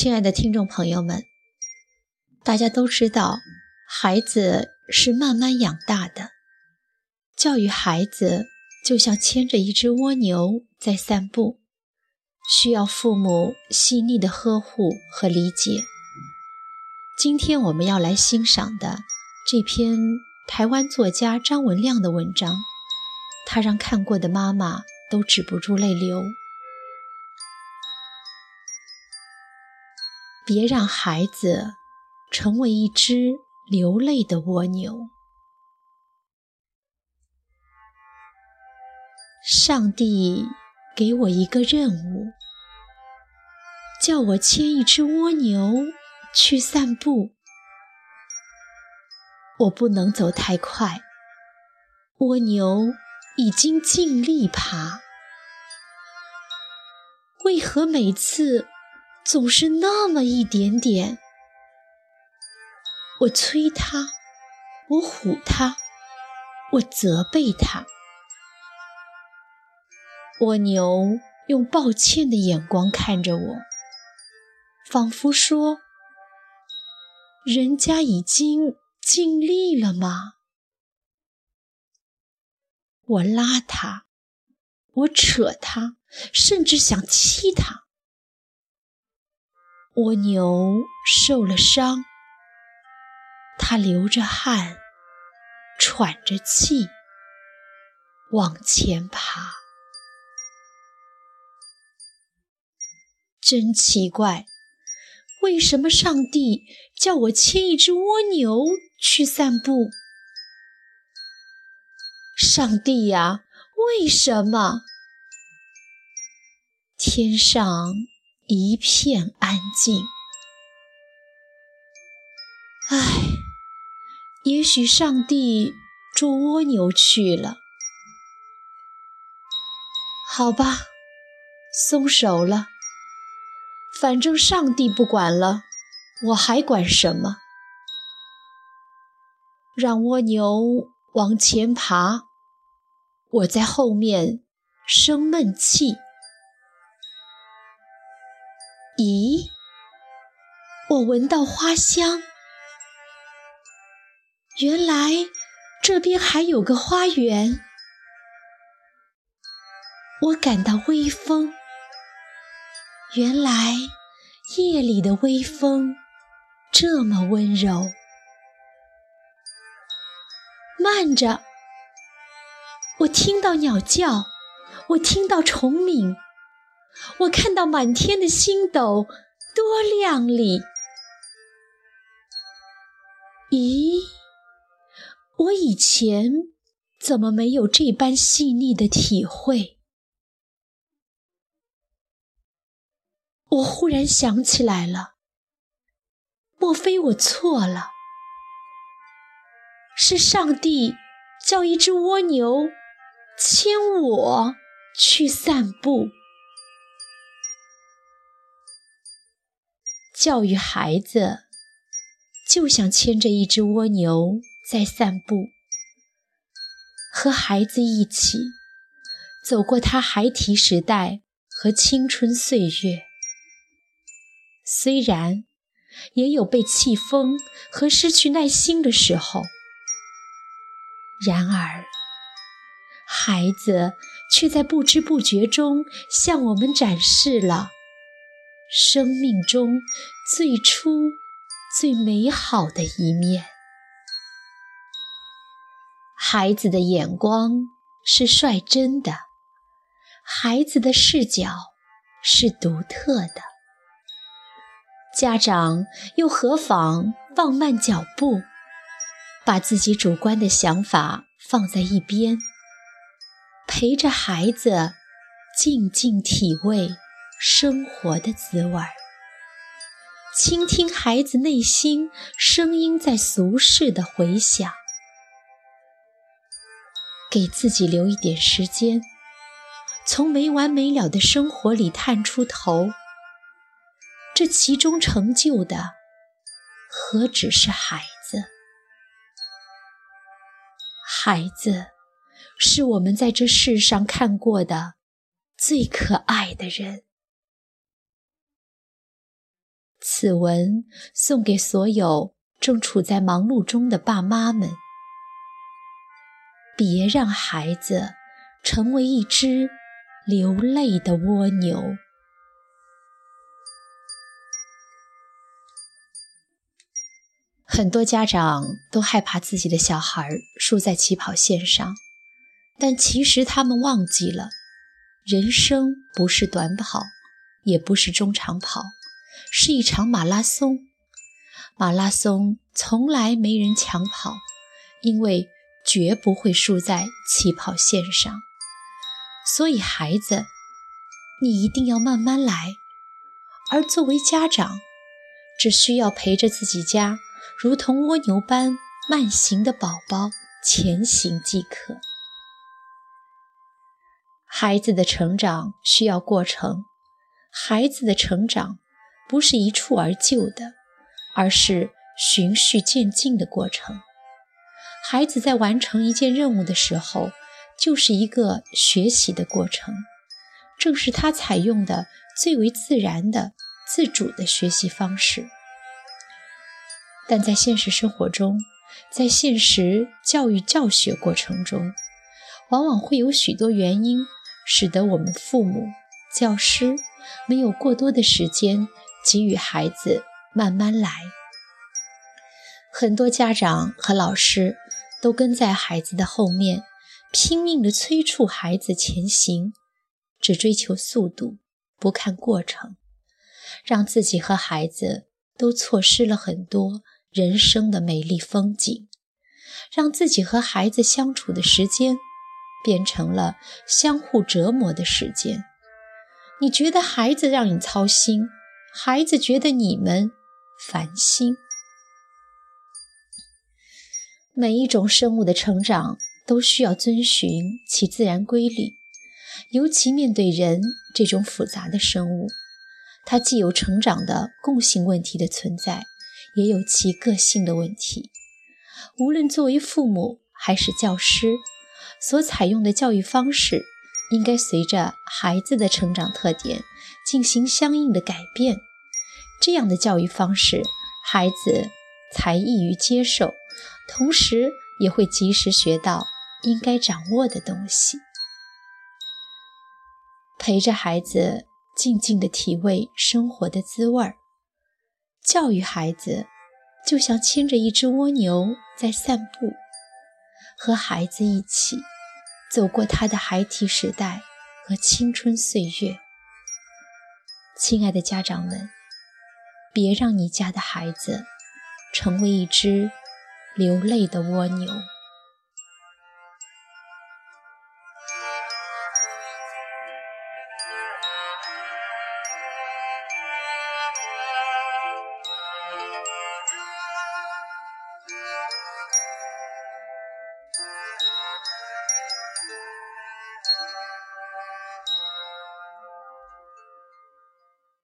亲爱的听众朋友们，大家都知道，孩子是慢慢养大的。教育孩子就像牵着一只蜗牛在散步，需要父母细腻的呵护和理解。今天我们要来欣赏的这篇台湾作家张文亮的文章，他让看过的妈妈都止不住泪流。别让孩子成为一只流泪的蜗牛。上帝给我一个任务，叫我牵一只蜗牛去散步。我不能走太快，蜗牛已经尽力爬。为何每次？总是那么一点点，我催他，我唬他，我责备他。蜗牛用抱歉的眼光看着我，仿佛说：“人家已经尽力了吗？”我拉他，我扯他，甚至想气他。蜗牛受了伤，它流着汗，喘着气，往前爬。真奇怪，为什么上帝叫我牵一只蜗牛去散步？上帝呀，为什么？天上。一片安静。唉，也许上帝捉蜗牛去了。好吧，松手了。反正上帝不管了，我还管什么？让蜗牛往前爬，我在后面生闷气。闻到花香。原来这边还有个花园。我感到微风。原来夜里的微风这么温柔。慢着，我听到鸟叫，我听到虫鸣。我看到满天的星斗，多亮丽！咦，我以前怎么没有这般细腻的体会？我忽然想起来了，莫非我错了？是上帝叫一只蜗牛牵我去散步。教育孩子，就像牵着一只蜗牛在散步，和孩子一起走过他孩提时代和青春岁月。虽然也有被气疯和失去耐心的时候，然而孩子却在不知不觉中向我们展示了。生命中最初、最美好的一面。孩子的眼光是率真的，孩子的视角是独特的。家长又何妨放慢脚步，把自己主观的想法放在一边，陪着孩子静静体味。生活的滋味儿倾听孩子内心声音在俗世的回响，给自己留一点时间，从没完没了的生活里探出头。这其中成就的，何止是孩子？孩子，是我们在这世上看过的最可爱的人。此文送给所有正处在忙碌中的爸妈们：别让孩子成为一只流泪的蜗牛。很多家长都害怕自己的小孩输在起跑线上，但其实他们忘记了，人生不是短跑，也不是中长跑，是一场马拉松。马拉松从来没人抢跑，因为绝不会输在起跑线上。所以，孩子，你一定要慢慢来。而作为家长，只需要陪着自己家。如同蜗牛般慢行的宝宝前行即可。孩子的成长需要过程，孩子的成长不是一蹴而就的，而是循序渐进的过程。孩子在完成一件任务的时候，就是一个学习的过程，正是他采用的最为自然的自主的学习方式。但在现实生活中，在现实教育教学过程中，往往会有许多原因，使得我们父母、教师没有过多的时间给予孩子慢慢来。很多家长和老师都跟在孩子的后面，拼命地催促孩子前行，只追求速度，不看过程，让自己和孩子都错失了很多。人生的美丽风景，让自己和孩子相处的时间变成了相互折磨的时间。你觉得孩子让你操心，孩子觉得你们烦心。每一种生物的成长都需要遵循其自然规律，尤其面对人这种复杂的生物，它既有成长的共性问题的存在。也有其个性的问题。无论作为父母还是教师，所采用的教育方式，应该随着孩子的成长特点进行相应的改变。这样的教育方式，孩子才易于接受，同时也会及时学到应该掌握的东西。陪着孩子静静地体味生活的滋味儿。教育孩子，就像牵着一只蜗牛在散步，和孩子一起走过他的孩提时代和青春岁月。亲爱的家长们，别让你家的孩子成为一只流泪的蜗牛。